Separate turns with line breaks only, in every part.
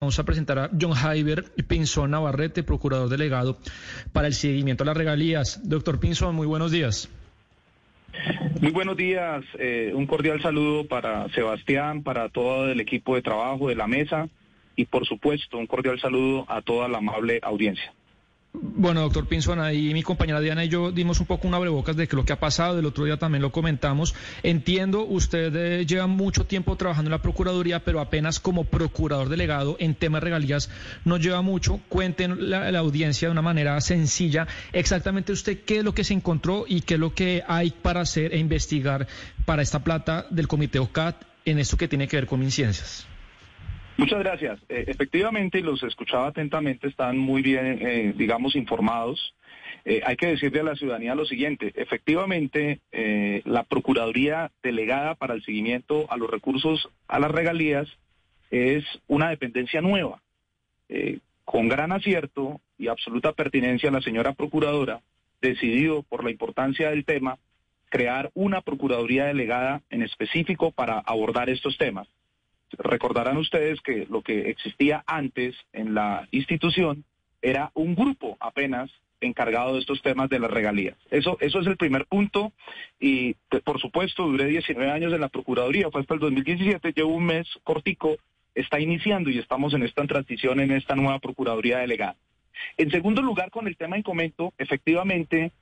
Vamos a presentar a John Jaiber Pinzón Navarrete, procurador delegado para el seguimiento de las regalías. Doctor Pinzón, muy buenos días.
Muy buenos días, eh, un cordial saludo para Sebastián, para todo el equipo de trabajo de la mesa y por supuesto un cordial saludo a toda la amable audiencia.
Bueno, doctor Pinzón, ahí mi compañera Diana y yo dimos un poco una abrebocas de lo que ha pasado, el otro día también lo comentamos. Entiendo, usted eh, lleva mucho tiempo trabajando en la Procuraduría, pero apenas como procurador delegado en temas regalías no lleva mucho. Cuenten la, la audiencia de una manera sencilla exactamente usted qué es lo que se encontró y qué es lo que hay para hacer e investigar para esta plata del Comité OCAT en esto que tiene que ver con incidencias.
Muchas gracias. Eh, efectivamente, los escuchaba atentamente, están muy bien, eh, digamos, informados. Eh, hay que decirle a la ciudadanía lo siguiente, efectivamente, la Procuraduría delegada para el seguimiento a los recursos a las regalías es una dependencia nueva. con gran acierto y absoluta pertinencia, la señora Procuradora decidió, por la importancia del tema, crear una Procuraduría delegada en específico para abordar estos temas. Recordarán ustedes que lo que existía antes en la institución era un grupo apenas encargado de estos temas de las regalías. Eso, eso es el primer punto y por supuesto duré 19 años en la Procuraduría, fue hasta el 2017, llevo un mes cortico, está iniciando y estamos en esta transición en esta nueva Procuraduría delegada. En segundo lugar, con el tema en comento, efectivamente,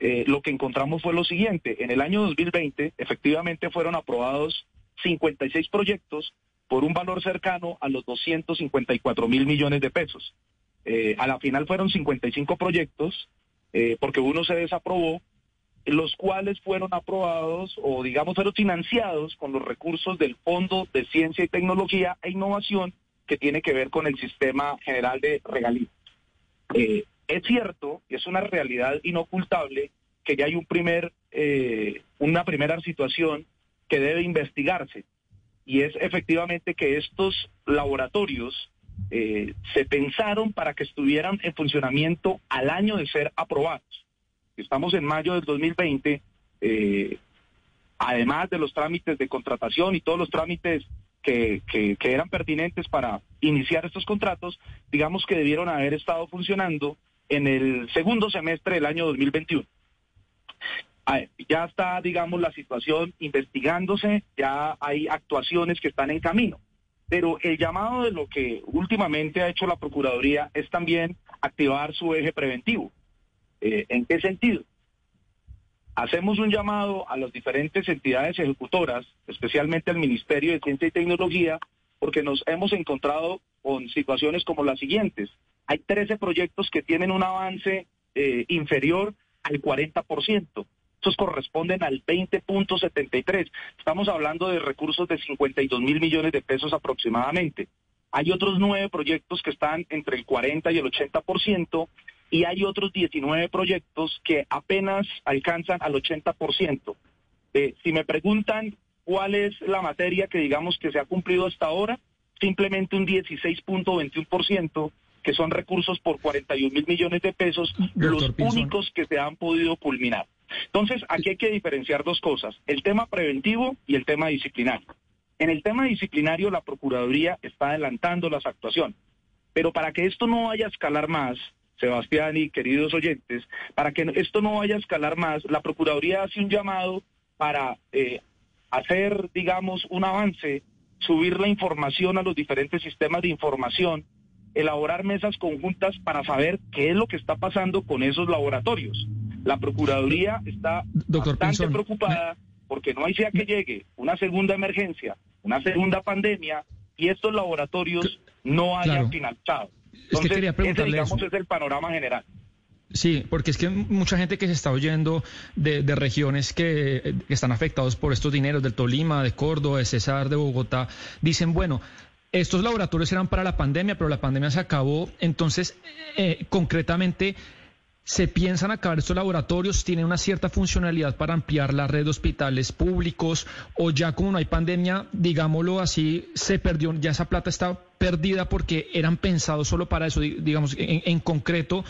eh, lo que encontramos fue lo siguiente, en el año 2020 efectivamente fueron aprobados 56 proyectos por un valor cercano a los 254 mil millones de pesos. Eh, a la final fueron 55 proyectos, eh, porque uno se desaprobó, los cuales fueron aprobados o digamos fueron financiados con los recursos del Fondo de Ciencia y Tecnología e Innovación que tiene que ver con el Sistema General de Regalías. Eh, es cierto, y es una realidad inocultable, que ya hay un primer, una primera situación que debe investigarse y es efectivamente que estos laboratorios eh, se pensaron para que estuvieran en funcionamiento al año de ser aprobados. Estamos en mayo del 2020, eh, además de los trámites de contratación y todos los trámites que, que, que eran pertinentes para iniciar estos contratos, digamos que debieron haber estado funcionando en el segundo semestre del año 2021 ya está, digamos, la situación investigándose, ya hay actuaciones que están en camino. Pero el llamado de lo que últimamente ha hecho la Procuraduría es también activar su eje preventivo. Eh, ¿En qué sentido? Hacemos un llamado a las diferentes entidades ejecutoras, especialmente al Ministerio de Ciencia y Tecnología, porque nos hemos encontrado con situaciones como las siguientes. Hay 13 proyectos que tienen un avance eh, inferior al 40%. Estos corresponden al 20.73. Estamos hablando de recursos de 52 mil millones de pesos aproximadamente. Hay otros nueve proyectos que están entre el 40 y el 80% y hay otros 19 proyectos que apenas alcanzan al 80%. Eh, si me preguntan cuál es la materia que digamos que se ha cumplido hasta ahora, simplemente un 16.21%, que son recursos por 41 mil millones de pesos, los únicos que se han podido culminar. Entonces, aquí hay que diferenciar dos cosas, el tema preventivo y el tema disciplinario. En el tema disciplinario, la Procuraduría está adelantando las actuaciones, pero para que esto no vaya a escalar más, Sebastián y queridos oyentes, para que esto no vaya a escalar más, la Procuraduría hace un llamado para eh, hacer, digamos, un avance, subir la información a los diferentes sistemas de información, elaborar mesas conjuntas para saber qué es lo que está pasando con esos laboratorios. La Procuraduría está bastante preocupada porque no hay sea que llegue una segunda emergencia, una segunda pandemia y estos laboratorios no hayan finalizado. Entonces, es que ese, digamos, es el panorama general.
Sí, porque es que mucha gente que se está oyendo de, regiones que, que, están afectados por estos dineros, del Tolima, de Córdoba, de Cesar, de Bogotá, dicen, bueno, estos laboratorios eran para la pandemia, pero la pandemia se acabó, entonces, eh, concretamente, ¿Se piensan acabar estos laboratorios? ¿Tienen una cierta funcionalidad para ampliar la red de hospitales públicos? ¿O ya como no hay pandemia, digámoslo así, se perdió, ya esa plata está perdida porque eran pensados solo para eso? Digamos, en, concreto,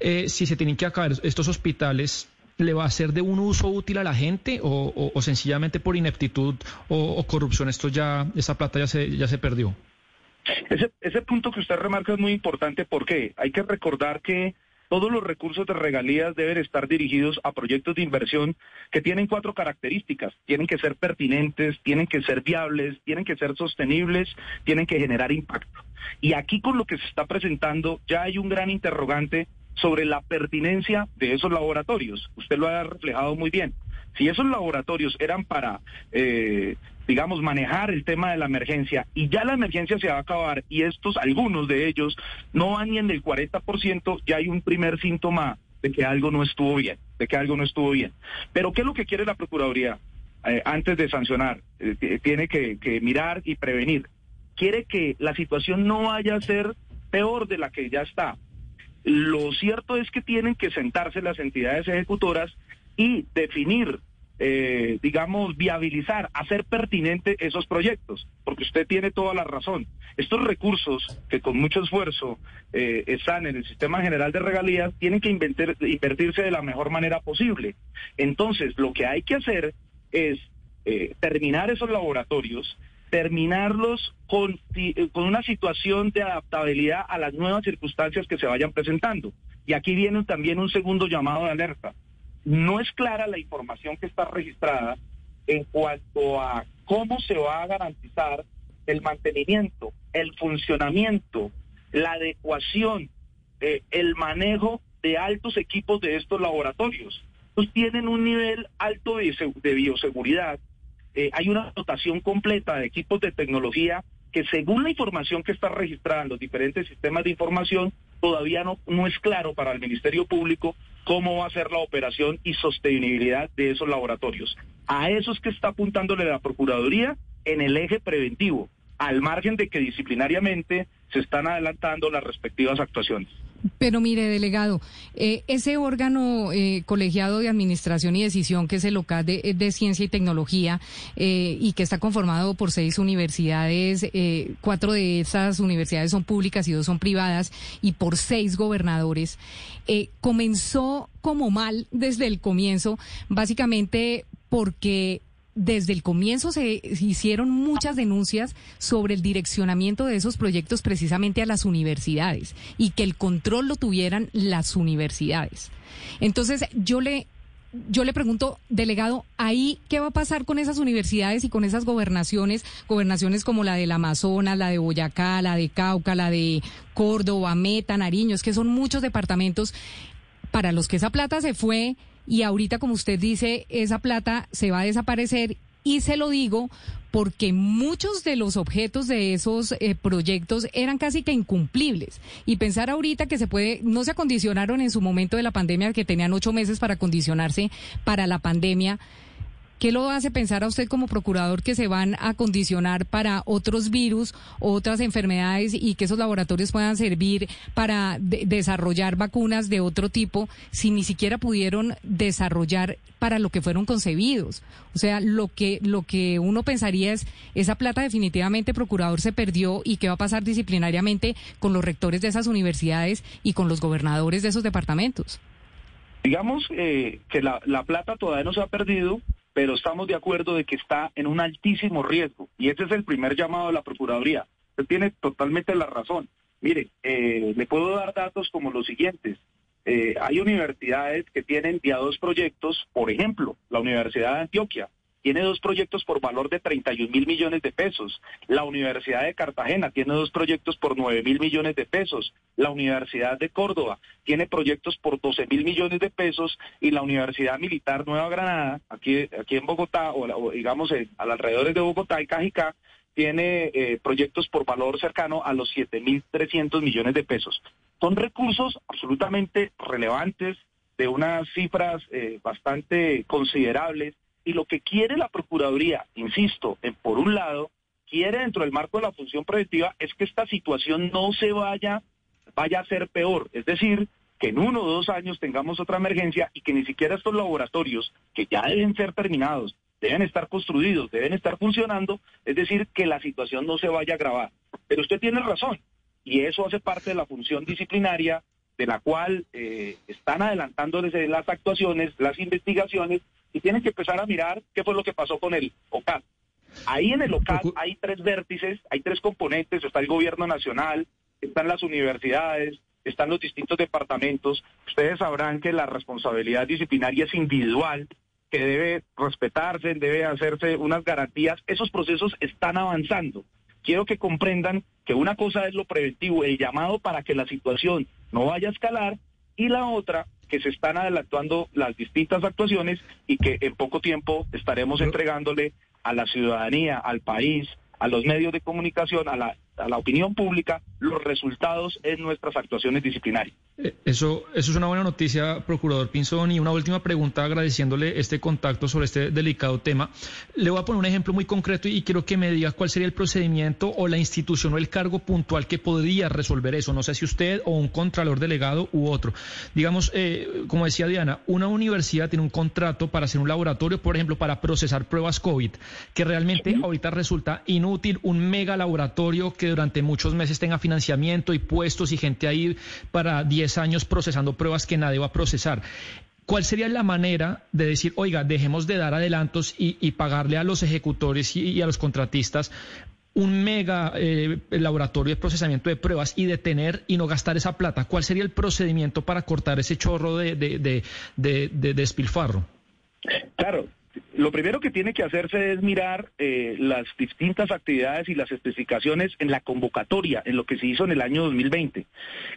eh, si se tienen que acabar estos hospitales, ¿le va a ser de un uso útil a la gente o, sencillamente por ineptitud o, corrupción esto ya, esa plata ya se, ya se perdió?
Ese, ese punto que usted remarca es muy importante porque hay que recordar que todos los recursos de regalías deben estar dirigidos a proyectos de inversión que tienen cuatro características. Tienen que ser pertinentes, tienen que ser viables, tienen que ser sostenibles, tienen que generar impacto. Y aquí con lo que se está presentando ya hay un gran interrogante sobre la pertinencia de esos laboratorios. Usted lo ha reflejado muy bien. Si esos laboratorios eran para eh, digamos, manejar el tema de la emergencia y ya la emergencia se va a acabar y estos, algunos de ellos, no van ni en el 40%, ya hay un primer síntoma de que algo no estuvo bien, de que algo no estuvo bien. Pero ¿qué es lo que quiere la Procuraduría eh, antes de sancionar? Eh, tiene que, que mirar y prevenir. Quiere que la situación no vaya a ser peor de la que ya está. Lo cierto es que tienen que sentarse las entidades ejecutoras y definir eh, digamos, viabilizar, hacer pertinente esos proyectos, porque usted tiene toda la razón. Estos recursos que con mucho esfuerzo eh, están en el sistema general de regalías tienen que invertirse de la mejor manera posible. Entonces, lo que hay que hacer es eh, terminar esos laboratorios, terminarlos con, con una situación de adaptabilidad a las nuevas circunstancias que se vayan presentando. Y aquí viene también un segundo llamado de alerta no es clara la información que está registrada en cuanto a cómo se va a garantizar el mantenimiento, el funcionamiento, la adecuación, eh, el manejo de altos equipos de estos laboratorios. Pues tienen un nivel alto de, bioseguridad. Eh, hay una dotación completa de equipos de tecnología que según la información que está registrada en los diferentes sistemas de información, todavía no, no es claro para el Ministerio Público cómo va a ser la operación y sostenibilidad de esos laboratorios. A eso es que está apuntándole la Procuraduría en el eje preventivo, al margen de que disciplinariamente se están adelantando las respectivas actuaciones.
Pero mire, delegado, eh, ese órgano eh, colegiado de administración y decisión, que es el local de, ciencia y tecnología, eh, y que está conformado por seis universidades, cuatro de esas universidades son públicas y dos son privadas, y por seis gobernadores, comenzó como mal desde el comienzo, básicamente porque desde el comienzo se hicieron muchas denuncias sobre el direccionamiento de esos proyectos precisamente a las universidades y que el control lo tuvieran las universidades. Entonces, yo le yo le pregunto, delegado, ahí qué va a pasar con esas universidades y con esas gobernaciones, gobernaciones como la del Amazonas, la de Boyacá, la de Cauca, la de Córdoba, Meta, Nariño, es que son muchos departamentos para los que esa plata se fue y ahorita, como usted dice, esa plata se va a desaparecer y se lo digo porque muchos de los objetos de esos eh, proyectos eran casi que incumplibles. Y pensar ahorita que se puede, no se acondicionaron en su momento de la pandemia, que tenían ocho meses para acondicionarse para la pandemia ¿Qué lo hace pensar a usted como procurador que se van a condicionar para otros virus, otras enfermedades y que esos laboratorios puedan servir para desarrollar vacunas de otro tipo si ni siquiera pudieron desarrollar para lo que fueron concebidos? O sea, lo que lo que uno pensaría es esa plata definitivamente procurador se perdió y qué va a pasar disciplinariamente con los rectores de esas universidades y con los gobernadores de esos departamentos.
Digamos eh, que la, la plata todavía no se ha perdido, pero estamos de acuerdo de que está en un altísimo riesgo y ese es el primer llamado de la Procuraduría. Usted tiene totalmente la razón. Mire, eh, le puedo dar datos como los siguientes. Eh, hay universidades que tienen ya dos proyectos, por ejemplo, la Universidad de Antioquia tiene dos proyectos por valor de 31 mil millones de pesos. La Universidad de Cartagena tiene dos proyectos por 9 mil millones de pesos. La Universidad de Córdoba tiene proyectos por 12 mil millones de pesos. Y la Universidad Militar Nueva Granada, aquí, aquí en Bogotá, o, digamos en, alrededor de Bogotá y Cajicá, tiene eh, proyectos por valor cercano a los 7 mil 300 millones de pesos. Son recursos absolutamente relevantes, de unas cifras eh, bastante considerables y lo que quiere la Procuraduría, insisto, en, por un lado, quiere dentro del marco de la función preventiva es que esta situación no se vaya, vaya a ser peor. Es decir, que en uno o dos años tengamos otra emergencia y que ni siquiera estos laboratorios, que ya deben ser terminados, deben estar construidos, deben estar funcionando, es decir, que la situación no se vaya a agravar. Pero usted tiene razón, y eso hace parte de la función disciplinaria de la cual eh, están adelantándoles las actuaciones, las investigaciones, y tienen que empezar a mirar qué fue lo que pasó con el OCAP. Ahí en el local hay tres vértices, hay tres componentes, está el gobierno nacional, están las universidades, están los distintos departamentos. Ustedes sabrán que la responsabilidad disciplinaria es individual, que debe respetarse, debe hacerse unas garantías. Esos procesos están avanzando. Quiero que comprendan que una cosa es lo preventivo, el llamado para que la situación no vaya a escalar, y la otra que se están adelantando las distintas actuaciones y que en poco tiempo estaremos entregándole a la ciudadanía, al país, a los medios de comunicación, a la, a la opinión pública, los resultados en nuestras actuaciones disciplinarias.
Eh, eso, eso es una buena noticia, procurador Pinzón. Y una última pregunta, agradeciéndole este contacto sobre este delicado tema. Le voy a poner un ejemplo muy concreto y quiero que me diga cuál sería el procedimiento o la institución o el cargo puntual que podría resolver eso. No sé si usted o un contralor delegado u otro. Digamos, eh, como decía Diana, una universidad tiene un contrato para hacer un laboratorio, por ejemplo, para procesar pruebas COVID, que realmente ahorita resulta inútil, un mega laboratorio que durante muchos meses tenga financiamiento y puestos y gente ahí para 10 años procesando pruebas que nadie va a procesar. ¿Cuál sería la manera de decir, oiga, dejemos de dar adelantos y, pagarle a los ejecutores y, a los contratistas un mega eh, laboratorio de procesamiento de pruebas y detener y no gastar esa plata? ¿Cuál sería el procedimiento para cortar ese chorro de, de, de despilfarro?
Claro, lo primero que tiene que hacerse es mirar eh, las distintas actividades y las especificaciones en la convocatoria, en lo que se hizo en el año 2020.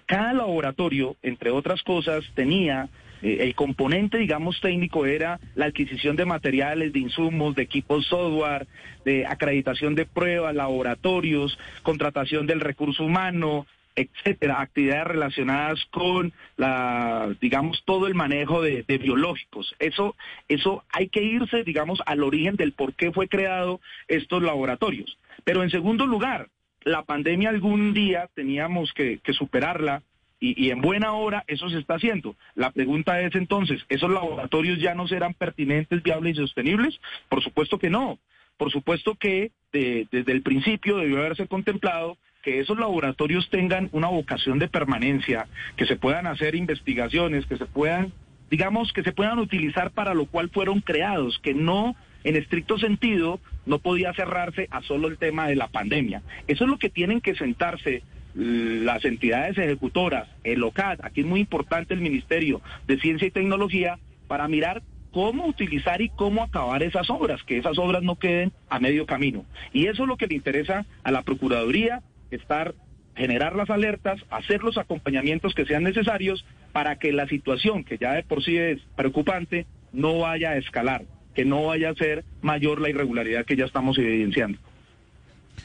Cada laboratorio, entre otras cosas, tenía eh, el componente, digamos, técnico era la adquisición de materiales, de insumos, de equipos software, de acreditación de pruebas, laboratorios, contratación del recurso humano, etcétera, actividades relacionadas con la, digamos, todo el manejo de, biológicos. Eso, eso hay que irse, digamos, al origen del por qué fue creado estos laboratorios. Pero en segundo lugar, la pandemia algún día teníamos que, superarla y, y, en buena hora eso se está haciendo. La pregunta es entonces, ¿esos laboratorios ya no serán pertinentes, viables y sostenibles? Por supuesto que no. Por supuesto que desde el principio debió haberse contemplado que esos laboratorios tengan una vocación de permanencia, que se puedan hacer investigaciones, que se puedan, digamos, que se puedan utilizar para lo cual fueron creados, que no, en estricto sentido, no podía cerrarse a solo el tema de la pandemia. Eso es lo que tienen que sentarse las entidades ejecutoras, el OCAD, aquí es muy importante el Ministerio de Ciencia y Tecnología, para mirar cómo utilizar y cómo acabar esas obras, que esas obras no queden a medio camino. Y eso es lo que le interesa a la Procuraduría, estar generar las alertas, hacer los acompañamientos que sean necesarios para que la situación, que ya de por sí es preocupante, no vaya a escalar, que no vaya a ser mayor la irregularidad que ya estamos evidenciando.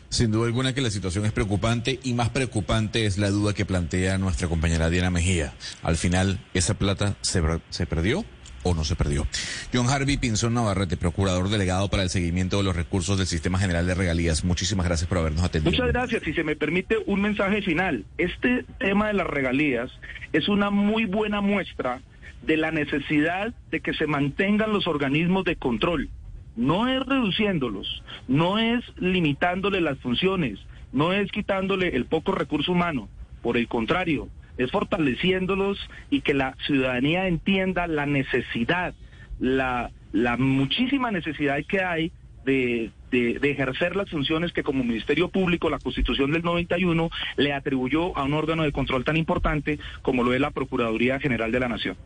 Sin duda alguna que la situación es preocupante y más preocupante es la duda que plantea nuestra compañera Diana Mejía. Al final, ¿esa plata se, se perdió? O no se perdió. John Harvey Pinzón Navarrete, procurador delegado para el seguimiento de los recursos del Sistema General de Regalías. Muchísimas gracias por habernos atendido.
Muchas gracias. Si se me permite un mensaje final. Este tema de las regalías es una muy buena muestra de la necesidad de que se mantengan los organismos de control. No es reduciéndolos, no es limitándole las funciones, no es quitándole el poco recurso humano. Por el contrario, es fortaleciéndolos y que la ciudadanía entienda la necesidad, la, muchísima necesidad que hay de, de, ejercer las funciones que como Ministerio Público la Constitución del 91 le atribuyó a un órgano de control tan importante como lo es la Procuraduría General de la Nación.